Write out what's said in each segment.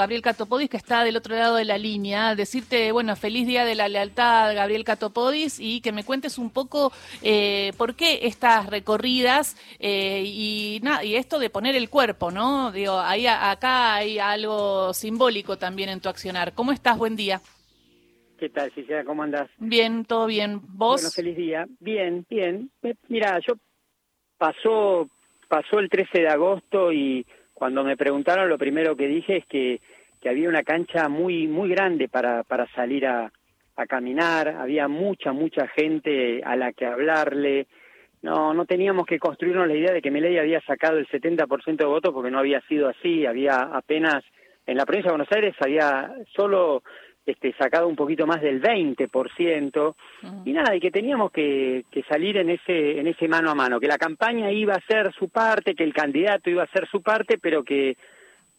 Gabriel Catopodis, que está del otro lado de la línea. Decirte, bueno, feliz día de la lealtad, Gabriel Catopodis, y que me cuentes un poco eh, por qué estas recorridas eh, y, y esto de poner el cuerpo, ¿no? Digo, ahí, acá hay algo simbólico también en tu accionar. ¿Cómo estás? Buen día. ¿Qué tal, Cecilia? ¿Cómo andás? Bien, todo bien. ¿Vos? Bueno, feliz día. Bien, bien. Mira, yo pasó, pasó el 13 de agosto y cuando me preguntaron lo primero que dije es que, que había una cancha muy, muy grande para, para salir a, a caminar, había mucha, mucha gente a la que hablarle. No, no teníamos que construirnos la idea de que Milei había sacado el 70% de votos porque no había sido así, había apenas en la provincia de Buenos Aires había solo este, sacado un poquito más del 20%, y nada, y que teníamos que, que, salir en ese, en ese mano a mano, que la campaña iba a hacer su parte, que el candidato iba a hacer su parte, pero que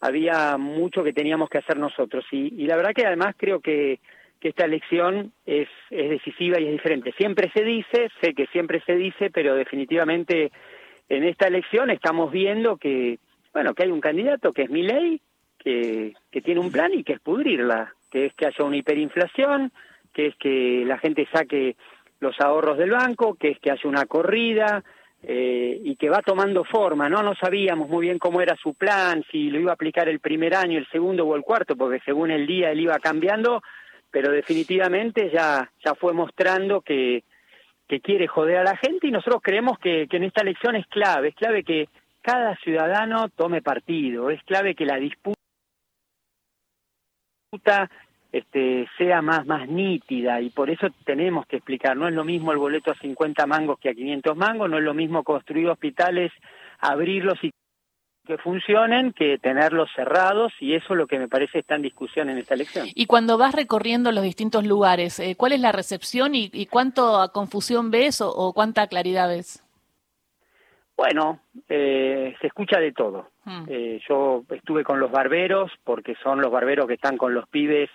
había mucho que teníamos que hacer nosotros. Y, y la verdad que además creo que, que esta elección es, es decisiva y es diferente. Siempre se dice, sé que siempre se dice, pero definitivamente en esta elección estamos viendo que, bueno, que hay un candidato que es mi ley, que, que tiene un plan y que es pudrirla que es que haya una hiperinflación, que es que la gente saque los ahorros del banco, que es que haya una corrida eh, y que va tomando forma, ¿no? No sabíamos muy bien cómo era su plan, si lo iba a aplicar el primer año, el segundo o el cuarto, porque según el día él iba cambiando, pero definitivamente ya, ya fue mostrando que, que quiere joder a la gente y nosotros creemos que, que en esta elección es clave, es clave que cada ciudadano tome partido, es clave que la disputa este, sea más, más nítida y por eso tenemos que explicar, no es lo mismo el boleto a 50 mangos que a 500 mangos, no es lo mismo construir hospitales, abrirlos y que funcionen que tenerlos cerrados y eso es lo que me parece está en discusión en esta elección. Y cuando vas recorriendo los distintos lugares, eh, ¿cuál es la recepción y, y cuánto confusión ves o, cuánta claridad ves? Bueno, eh, se escucha de todo. Hmm. Eh, yo estuve con los barberos porque son los barberos que están con los pibes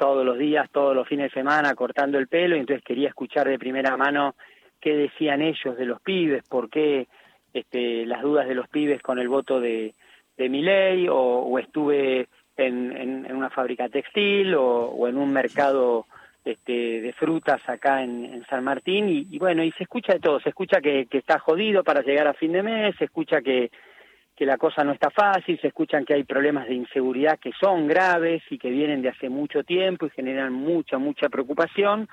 todos los días, todos los fines de semana cortando el pelo, y entonces quería escuchar de primera mano qué decían ellos de los pibes, por qué este, las dudas de los pibes con el voto de, de mi ley, o, estuve en, en, una fábrica textil o, en un mercado este, de frutas acá en, San Martín, y, bueno, y se escucha de todo, se escucha que está jodido para llegar a fin de mes, se escucha que que la cosa no está fácil, se escuchan que hay problemas de inseguridad que son graves y que vienen de hace mucho tiempo y generan mucha, mucha preocupación,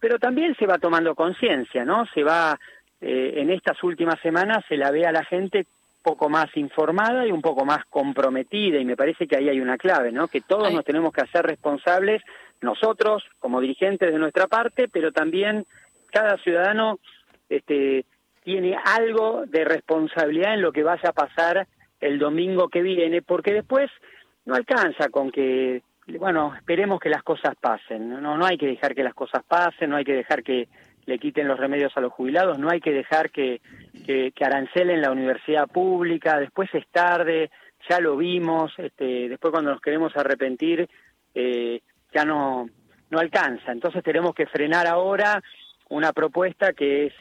pero también se va tomando conciencia, ¿no? Se va, eh, en estas últimas semanas se la ve a la gente poco más informada y un poco más comprometida y me parece que ahí hay una clave, ¿no? Que todos nos tenemos que hacer responsables, nosotros como dirigentes de nuestra parte, pero también cada ciudadano este, tiene algo de responsabilidad en lo que vaya a pasar el domingo que viene, porque después no alcanza con que, bueno, esperemos que las cosas pasen, no, no hay que dejar que las cosas pasen, no hay que dejar que le quiten los remedios a los jubilados, no hay que dejar que, que, arancelen la universidad pública, después es tarde, ya lo vimos, este, después cuando nos queremos arrepentir, eh, ya no, no alcanza, entonces tenemos que frenar ahora una propuesta que es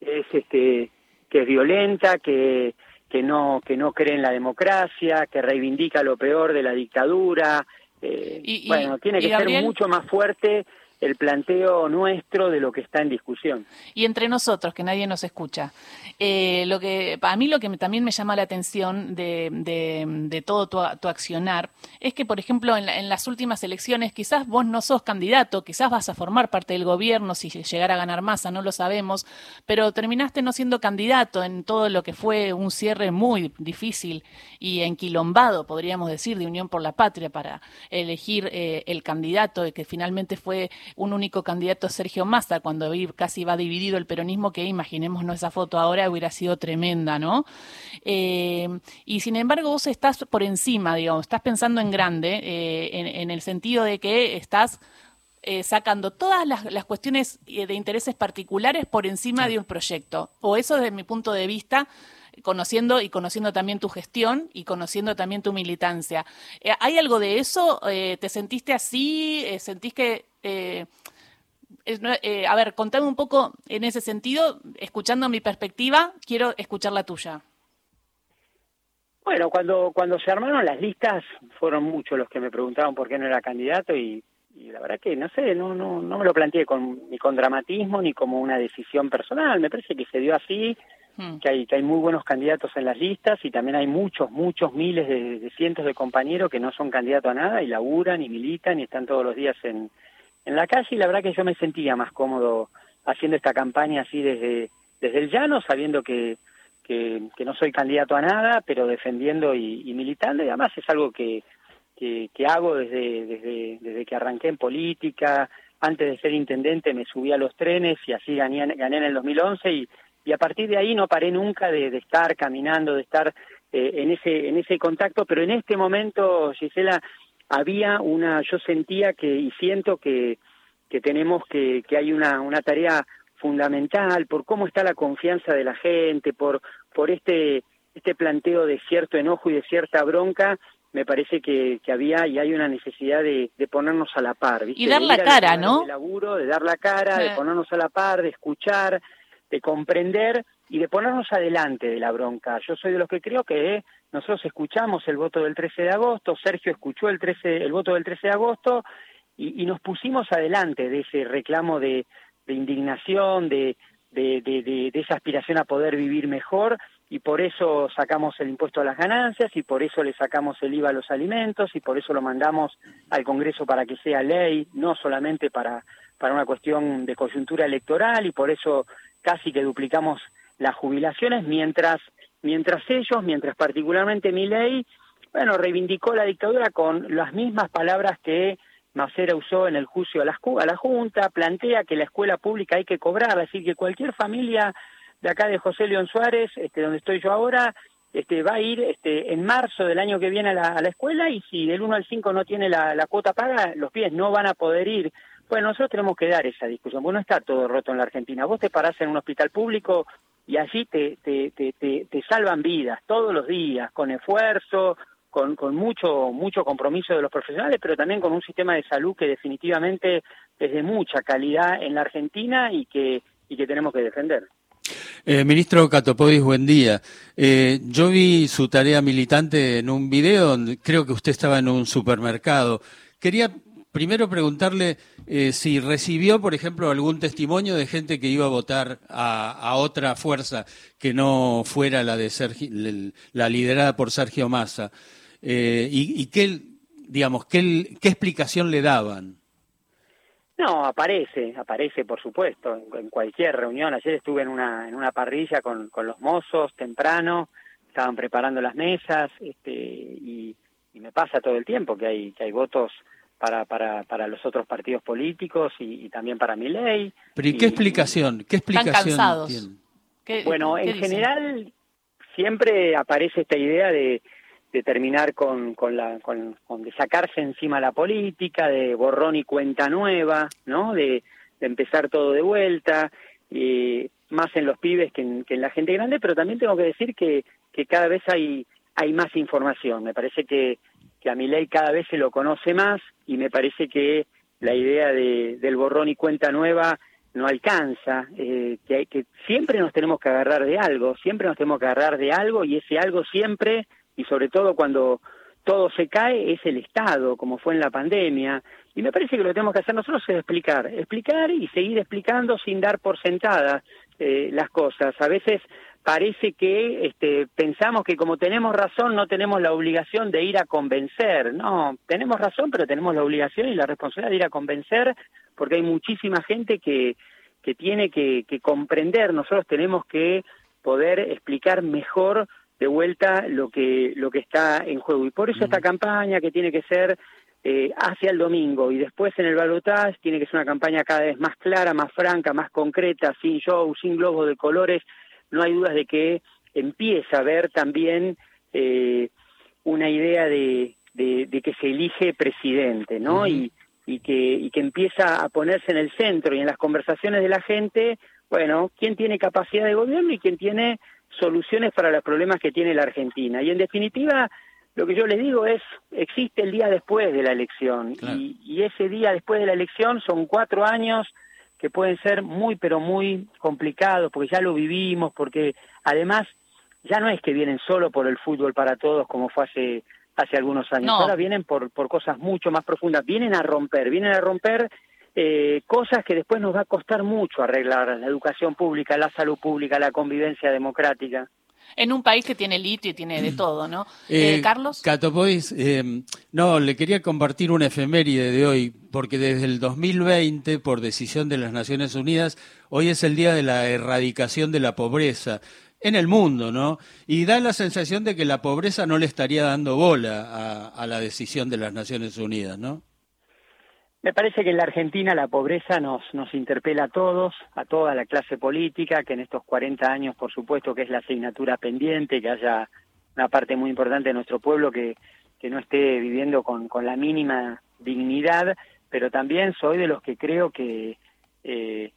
es este que es violenta, que que no que no cree en la democracia, que reivindica lo peor de la dictadura. Eh, y, bueno, tiene que ser mucho más fuerte el planteo nuestro de lo que está en discusión. Y entre nosotros, que nadie nos escucha. Eh, lo que, a mí lo que también me llama la atención de, de, todo tu, tu, accionar es que, por ejemplo, en, en, las últimas elecciones quizás vos no sos candidato, quizás vas a formar parte del gobierno si llegara a ganar masa, no lo sabemos, pero terminaste no siendo candidato en todo lo que fue un cierre muy difícil y enquilombado, podríamos decir, de Unión por la Patria para elegir eh, el candidato que finalmente fue un único candidato Sergio Massa, cuando casi va dividido el peronismo, que imaginémonos esa foto ahora, hubiera sido tremenda, ¿no? Eh, y sin embargo, vos estás por encima, digamos, estás pensando en grande, eh, en, el sentido de que estás eh, sacando todas las, cuestiones de intereses particulares por encima de un proyecto. O eso desde mi punto de vista conociendo y conociendo también tu gestión y conociendo también tu militancia. ¿Hay algo de eso? ¿Te sentiste así? ¿Sentís que eh, eh, a ver, contame un poco en ese sentido, escuchando mi perspectiva, quiero escuchar la tuya. Bueno, cuando, cuando se armaron las listas, fueron muchos los que me preguntaban por qué no era candidato y, la verdad que, no sé, no, no, no me lo planteé con, ni con dramatismo ni como una decisión personal. Me parece que se dio así. Que, hay, que hay muy buenos candidatos en las listas y también hay muchos, muchos miles de, cientos de compañeros que no son candidatos a nada y laburan y militan y están todos los días en, en la calle y la verdad que yo me sentía más cómodo haciendo esta campaña así desde, desde el llano, sabiendo que que, no soy candidato a nada, pero defendiendo y, militando, y además es algo que, que, hago desde, desde, desde que arranqué en política, antes de ser intendente me subí a los trenes y así gané, gané en el 2011 y, y a partir de ahí no paré nunca de, estar caminando, de estar eh, en ese en ese contacto, pero en este momento, Gisela, había una, yo sentía que y siento que, que tenemos que, que hay una, una tarea fundamental por cómo está la confianza de la gente, por, por este, este planteo de cierto enojo y de cierta bronca, me parece que, que había y hay una necesidad de, de ponernos a la par. Y dar la cara, ¿no? De laburo, de dar la cara, de ponernos a la par, de escuchar, de comprender y de ponernos adelante de la bronca. Yo soy de los que creo que nosotros escuchamos el voto del 13 de agosto, Sergio escuchó el, 13, el voto del 13 de agosto y, y nos pusimos adelante de ese reclamo de, de indignación, de, de, de, esa aspiración a poder vivir mejor y por eso sacamos el impuesto a las ganancias y por eso le sacamos el IVA a los alimentos y por eso lo mandamos al Congreso para que sea ley, no solamente para, para una cuestión de coyuntura electoral y por eso casi que duplicamos las jubilaciones mientras mientras ellos, mientras particularmente mi ley, bueno, reivindicó la dictadura con las mismas palabras que Macera usó en el juicio a la, a la Junta, plantea que la escuela pública hay que cobrarla, decir, que cualquier familia de acá de José León Suárez, este, donde estoy yo ahora, este, va a ir este, en marzo del año que viene a la, escuela y si del 1 al 5 no tiene la, cuota paga, los pies no van a poder ir. Bueno, nosotros tenemos que dar esa discusión, porque no está todo roto en la Argentina. Vos te parás en un hospital público y allí te, te, te, te, salvan vidas todos los días, con esfuerzo, con, con mucho, mucho compromiso de los profesionales, pero también con un sistema de salud que definitivamente es de mucha calidad en la Argentina y que, y que tenemos que defender. Eh, ministro Catopodis, buen día. Eh, yo vi su tarea militante en un video creo que usted estaba en un supermercado. Quería primero preguntarle eh, si recibió, por ejemplo, algún testimonio de gente que iba a votar a, a otra fuerza que no fuera la de la liderada por Sergio Massa. Eh, y, qué, digamos, qué, qué explicación le daban. No, aparece, aparece por supuesto, en, cualquier reunión. Ayer estuve en una, en una parrilla con, con los mozos temprano, estaban preparando las mesas, este, y, me pasa todo el tiempo que hay, que hay votos para, para, para los otros partidos políticos y, también para mi ley. Pero ¿y qué explicación? ¿Qué explicación tienen? bueno, en general siempre aparece esta idea de, de terminar con, con la, con, de sacarse encima la política, de borrón y cuenta nueva, ¿no? De, de empezar todo de vuelta, y más en los pibes que en, que en la gente grande, pero también tengo que decir que, que cada vez hay, hay más información. Me parece que, que a mi ley cada vez se lo conoce más y me parece que la idea de, del borrón y cuenta nueva no alcanza, eh, que, que siempre nos tenemos que agarrar de algo, siempre nos tenemos que agarrar de algo y ese algo siempre y sobre todo cuando todo se cae es el Estado, como fue en la pandemia. Y me parece que lo que tenemos que hacer nosotros es explicar, explicar y seguir explicando sin dar por sentadas eh, las cosas. A veces parece que este, pensamos que como tenemos razón no tenemos la obligación de ir a convencer. No, tenemos razón, pero tenemos la obligación y la responsabilidad de ir a convencer porque hay muchísima gente que, que tiene que, que comprender. Nosotros tenemos que poder explicar mejor de vuelta lo que lo que está en juego y por eso esta campaña que tiene que ser eh, hacia el domingo y después en el balotaje tiene que ser una campaña cada vez más clara, más franca, más concreta, sin show, sin globos de colores. No hay dudas de que empieza a haber también eh, una idea de, de, que se elige presidente, ¿no? y, y, que, y que empieza a ponerse en el centro y en las conversaciones de la gente, bueno, quién tiene capacidad de gobierno y quién tiene soluciones para los problemas que tiene la Argentina. Y en definitiva, lo que yo les digo es, existe el día después de la elección y, ese día después de la elección son cuatro años que pueden ser muy, pero muy complicados, porque ya lo vivimos, porque además ya no es que vienen solo por el fútbol para todos como fue hace hace algunos años. Ahora vienen por, por cosas mucho más profundas, vienen a romper, vienen a romper eh, cosas que después nos va a costar mucho arreglar, la educación pública, la salud pública, la convivencia democrática. En un país que tiene litio y tiene de todo, ¿no? Eh, eh Carlos. Catopois, eh, no, le quería compartir una efeméride de hoy, porque desde el 2020, por decisión de las Naciones Unidas, hoy es el día de la erradicación de la pobreza en el mundo, ¿no? Y da la sensación de que la pobreza no le estaría dando bola a, a la decisión de las Naciones Unidas, ¿no? Me parece que en la Argentina la pobreza nos, nos interpela a todos, a toda la clase política, que en estos 40 años, por supuesto, que es la asignatura pendiente, que haya una parte muy importante de nuestro pueblo que, que no esté viviendo con, con la mínima dignidad, pero también soy de los que creo que eh,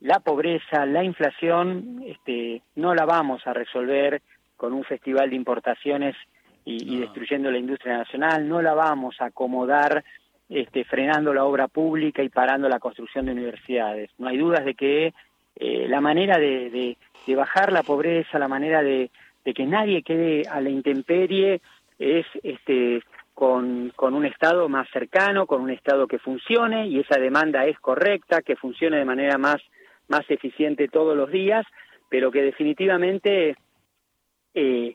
la pobreza, la inflación, este, no la vamos a resolver con un festival de importaciones y, y destruyendo la industria nacional, no la vamos a acomodar este, frenando la obra pública y parando la construcción de universidades. No hay dudas de que eh, la manera de, bajar la pobreza, la manera de, que nadie quede a la intemperie es este, con, un Estado más cercano, con un Estado que funcione y esa demanda es correcta, que funcione de manera más, más eficiente todos los días, pero que definitivamente eh,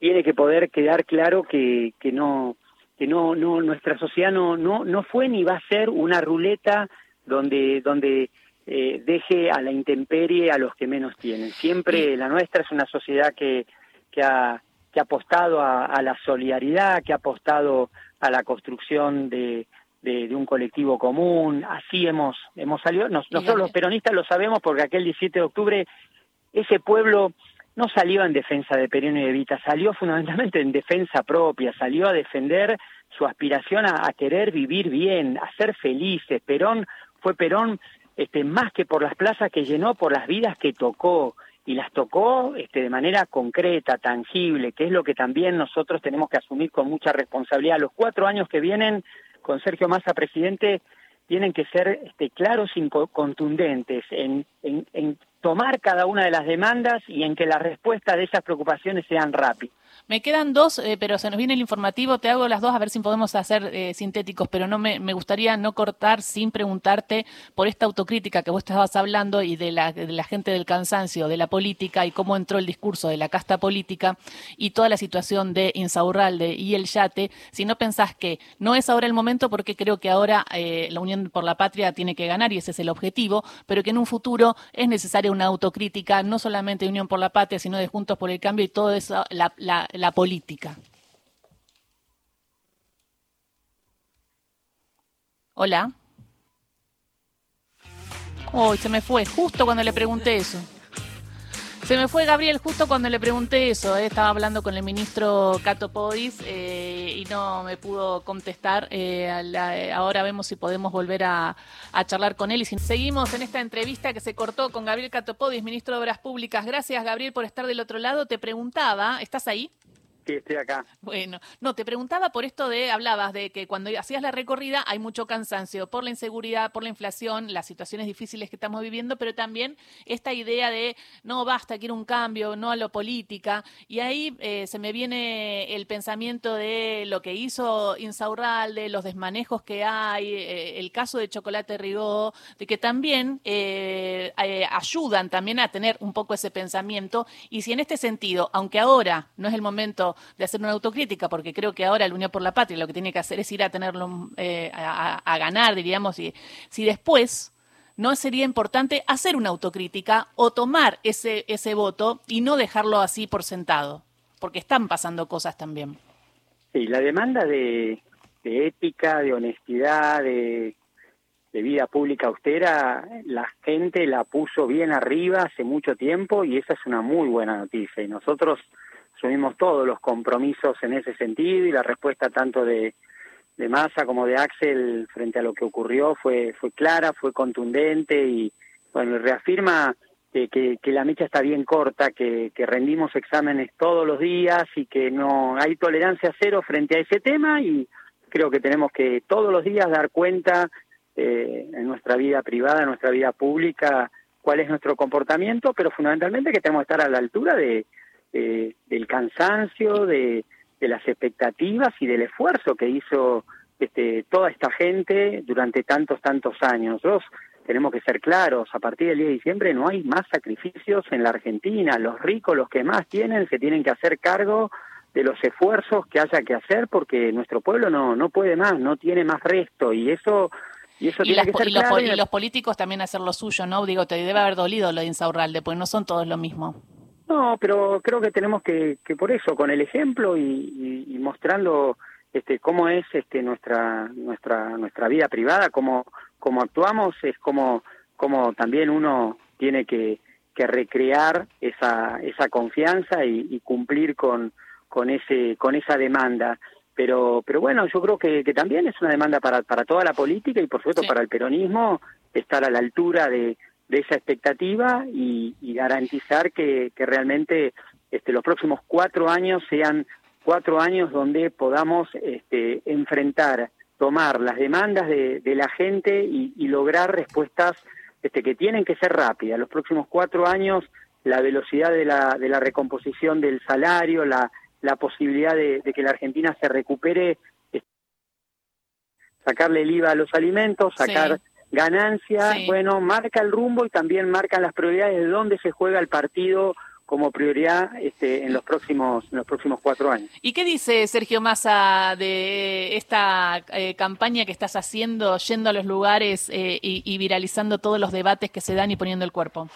tiene que poder quedar claro que no que no, no, nuestra sociedad no, no, no fue ni va a ser una ruleta donde, donde eh, deje a la intemperie a los que menos tienen. Siempre la nuestra es una sociedad que, que, ha, que ha apostado a, la solidaridad, que ha apostado a la construcción de, de, un colectivo común. Así hemos, hemos salido. nosotros los peronistas lo sabemos porque aquel 17 de octubre ese pueblo no salió en defensa de Perón y de Evita, salió fundamentalmente en defensa propia, salió a defender su aspiración a, querer vivir bien, a ser felices. Perón fue Perón este, más que por las plazas que llenó, por las vidas que tocó y las tocó este, de manera concreta, tangible, que es lo que también nosotros tenemos que asumir con mucha responsabilidad. Los cuatro años que vienen con Sergio Massa presidente tienen que ser este, claros y contundentes en, en tomar cada una de las demandas y en que la respuesta de esas preocupaciones sean rápidas. Me quedan dos, eh, pero se nos viene el informativo. Te hago las dos a ver si podemos hacer eh, sintéticos, pero no me, gustaría no cortar sin preguntarte por esta autocrítica que vos estabas hablando y de la, gente del cansancio, de la política y cómo entró el discurso de la casta política y toda la situación de Insaurralde y el Yate. Si no pensás que no es ahora el momento, porque creo que ahora eh, la Unión por la Patria tiene que ganar y ese es el objetivo, pero que en un futuro es necesaria una autocrítica, no solamente de Unión por la Patria, sino de Juntos por el Cambio y todo eso, la, la la política. Hola. Uy, se me fue, justo cuando le pregunté eso. Se me fue Gabriel justo cuando le pregunté eso. Eh. Estaba hablando con el ministro Cato Podis eh, y no me pudo contestar. Eh, ahora vemos si podemos volver a, charlar con él. Y si seguimos en esta entrevista que se cortó con Gabriel Cato Podis, ministro de Obras Públicas. Gracias, Gabriel, por estar del otro lado. Te preguntaba, ¿estás ahí? Estoy acá. Bueno, no, te preguntaba por esto de, hablabas de que cuando hacías la recorrida hay mucho cansancio por la inseguridad, por la inflación, las situaciones difíciles que estamos viviendo, pero también esta idea de no basta, quiero un cambio, no a lo política. Y ahí eh, se me viene el pensamiento de lo que hizo Insaurralde, los desmanejos que hay, eh, el caso de Chocolate Rigó, de que también eh, ayudan también a tener un poco ese pensamiento. Y si en este sentido, aunque ahora no es el momento de hacer una autocrítica, porque creo que ahora la Unión por la Patria lo que tiene que hacer es ir a tenerlo, eh, a, ganar, diríamos, y si después no sería importante hacer una autocrítica o tomar ese, ese voto y no dejarlo así por sentado, porque están pasando cosas también. Sí, la demanda de, ética, de honestidad, de, de, vida pública austera, la gente la puso bien arriba hace mucho tiempo y esa es una muy buena noticia. Y nosotros asumimos todos los compromisos en ese sentido y la respuesta tanto de, de Massa como de Axel frente a lo que ocurrió fue, fue clara, fue contundente y bueno, reafirma que, que, la mecha está bien corta, que, que rendimos exámenes todos los días y que no hay tolerancia cero frente a ese tema y creo que tenemos que todos los días dar cuenta eh, en nuestra vida privada, en nuestra vida pública, cuál es nuestro comportamiento, pero fundamentalmente que tenemos que estar a la altura de, del cansancio, de, de las expectativas y del esfuerzo que hizo este, toda esta gente durante tantos, tantos años. Nosotros tenemos que ser claros, a partir del día de diciembre no hay más sacrificios en la Argentina. Los ricos, los que más tienen, se tienen que hacer cargo de los esfuerzos que haya que hacer porque nuestro pueblo no, no puede más, no tiene más resto y eso... Y, eso tiene que ser los, y los políticos también hacer lo suyo, ¿no? Digo, te debe haber dolido lo de Insaurralde, pues no son todos lo mismo. No, pero creo que tenemos que, que por eso, con el ejemplo y, y mostrando este, cómo es este, nuestra, nuestra, nuestra vida privada, cómo, cómo actuamos, es como, como también uno tiene que, que recrear esa, esa confianza y, cumplir con, con, ese, con esa demanda. Pero, pero bueno, yo creo que, que también es una demanda para, para toda la política y por supuesto para el peronismo estar a la altura de, de esa expectativa y, y garantizar que, realmente este, los próximos cuatro años sean cuatro años donde podamos este, enfrentar, tomar las demandas de, la gente y, lograr respuestas este, que tienen que ser rápidas. Los próximos cuatro años, la velocidad de la, de la recomposición del salario, la, la posibilidad de, que la Argentina se recupere, sacarle el IVA a los alimentos, sacar ganancias, bueno, marca el rumbo y también marcan las prioridades de dónde se juega el partido como prioridad este, en los próximos en los próximos cuatro años. ¿Y qué dice Sergio Massa de esta eh, campaña que estás haciendo, yendo a los lugares eh, y, viralizando todos los debates que se dan y poniendo el cuerpo?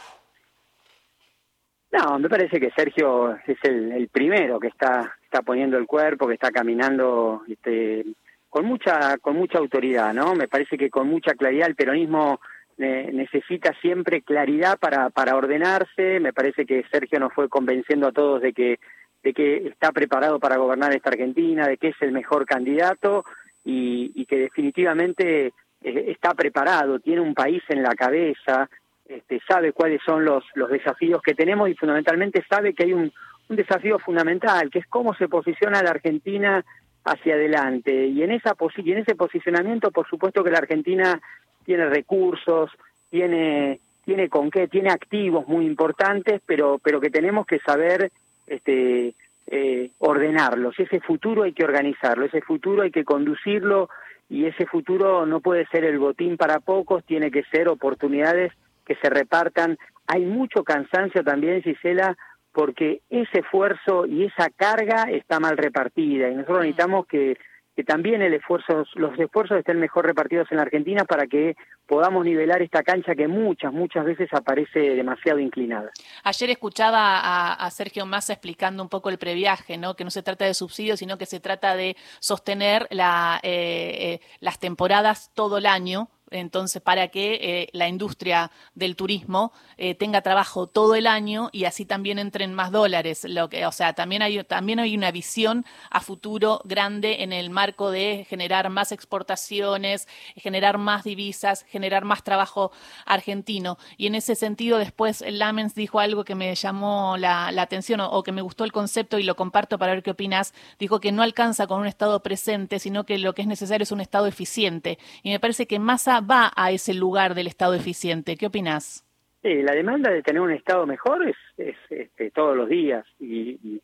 No, me parece que Sergio es el, primero que está está poniendo el cuerpo, que está caminando este, con mucha con mucha autoridad, ¿no? Me parece que con mucha claridad el peronismo necesita siempre claridad para, para ordenarse. Me parece que Sergio nos fue convenciendo a todos de que, de que está preparado para gobernar esta Argentina, de que es el mejor candidato y, y que definitivamente eh, está preparado, tiene un país en la cabeza, este, sabe cuáles son los, los desafíos que tenemos y fundamentalmente sabe que hay un, un desafío fundamental, que es cómo se posiciona la Argentina hacia adelante. Y en, esa y en ese posicionamiento, por supuesto que la Argentina tiene recursos, tiene tiene con qué, tiene activos muy importantes, pero pero que tenemos que saber este eh, ordenarlos. Ese futuro hay que organizarlo, ese futuro hay que conducirlo y ese futuro no puede ser el botín para pocos, tiene que ser oportunidades que se repartan. Hay mucho cansancio también, Gisela, porque ese esfuerzo y esa carga está mal repartida y nosotros necesitamos que que también el esfuerzo, los esfuerzos estén mejor repartidos en la Argentina para que podamos nivelar esta cancha que muchas, muchas veces aparece demasiado inclinada. Ayer escuchaba a, Sergio Massa explicando un poco el previaje, ¿no? que no se trata de subsidios, sino que se trata de sostener la, eh, eh, las temporadas todo el año entonces para que eh, la industria del turismo eh, tenga trabajo todo el año y así también entren más dólares. Lo que, o sea, también hay, también hay una visión a futuro grande en el marco de generar más exportaciones, generar más divisas, generar más trabajo argentino. Y en ese sentido, después Lamens dijo algo que me llamó la, atención o, que me gustó el concepto y lo comparto para ver qué opinas. Dijo que no alcanza con un Estado presente, sino que lo que es necesario es un Estado eficiente. Y me parece que más va a ese lugar del Estado eficiente. ¿Qué opinas? Sí, la demanda de tener un Estado mejor es, es este, todos los días y,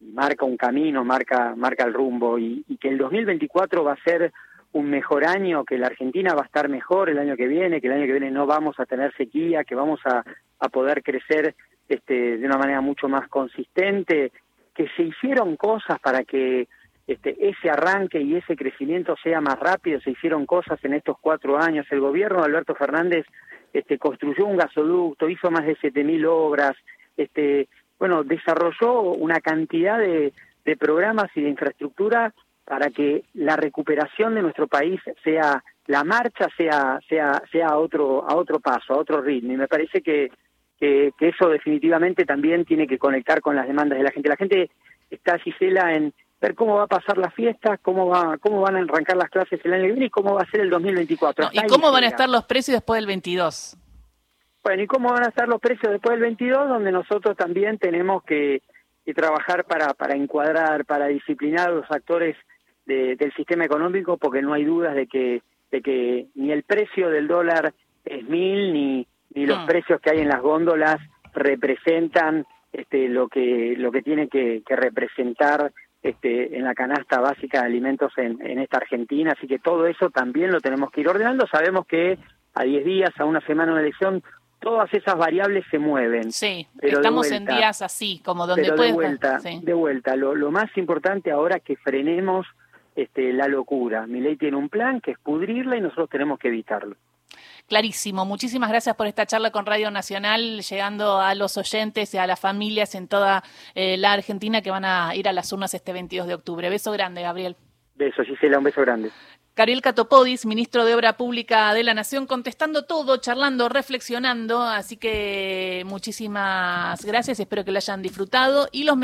marca un camino, marca, marca el rumbo y, que el 2024 va a ser un mejor año, que la Argentina va a estar mejor el año que viene, que el año que viene no vamos a tener sequía, que vamos a, a poder crecer este, de una manera mucho más consistente, que se hicieron cosas para que este, ese arranque y ese crecimiento sea más rápido. Se hicieron cosas en estos cuatro años. El gobierno de Alberto Fernández este, construyó un gasoducto, hizo más de 7.000 obras, este, bueno, desarrolló una cantidad de, de programas y de infraestructura para que la recuperación de nuestro país sea la marcha sea sea sea a otro a otro paso a otro ritmo y me parece que, que, que eso definitivamente también tiene que conectar con las demandas de la gente la gente está Gisela en ver cómo va a pasar la fiesta, cómo va, cómo van a arrancar las clases el año que viene y cómo va a ser el 2024. ¿Y cómo van a estar los precios después del 22? Bueno, ¿y cómo van a estar los precios después del 22? Donde nosotros también tenemos que, trabajar para, para encuadrar, para disciplinar a los actores del sistema económico, porque no hay dudas de que, de que ni el precio del dólar es mil, ni, ni los mm. precios que hay en las góndolas representan este, lo que lo que tiene que, representar este, en la canasta básica de alimentos en, en, esta Argentina, así que todo eso también lo tenemos que ir ordenando. Sabemos que a 10 días, a una semana de elección, todas esas variables se mueven. Sí, pero estamos en días así, como donde pero de vuelta, de vuelta. Lo, lo, más importante ahora es que frenemos este, la locura. Mi ley tiene un plan que es pudrirla y nosotros tenemos que evitarlo. Clarísimo. Muchísimas gracias por esta charla con Radio Nacional, llegando a los oyentes y a las familias en toda eh, la Argentina que van a ir a las urnas este 22 de octubre. Beso grande, Gabriel. Beso, Gisela, un beso grande. Gabriel Catopodis, ministro de Obra Pública de la Nación, contestando todo, charlando, reflexionando. Así que muchísimas gracias, espero que lo hayan disfrutado. Y los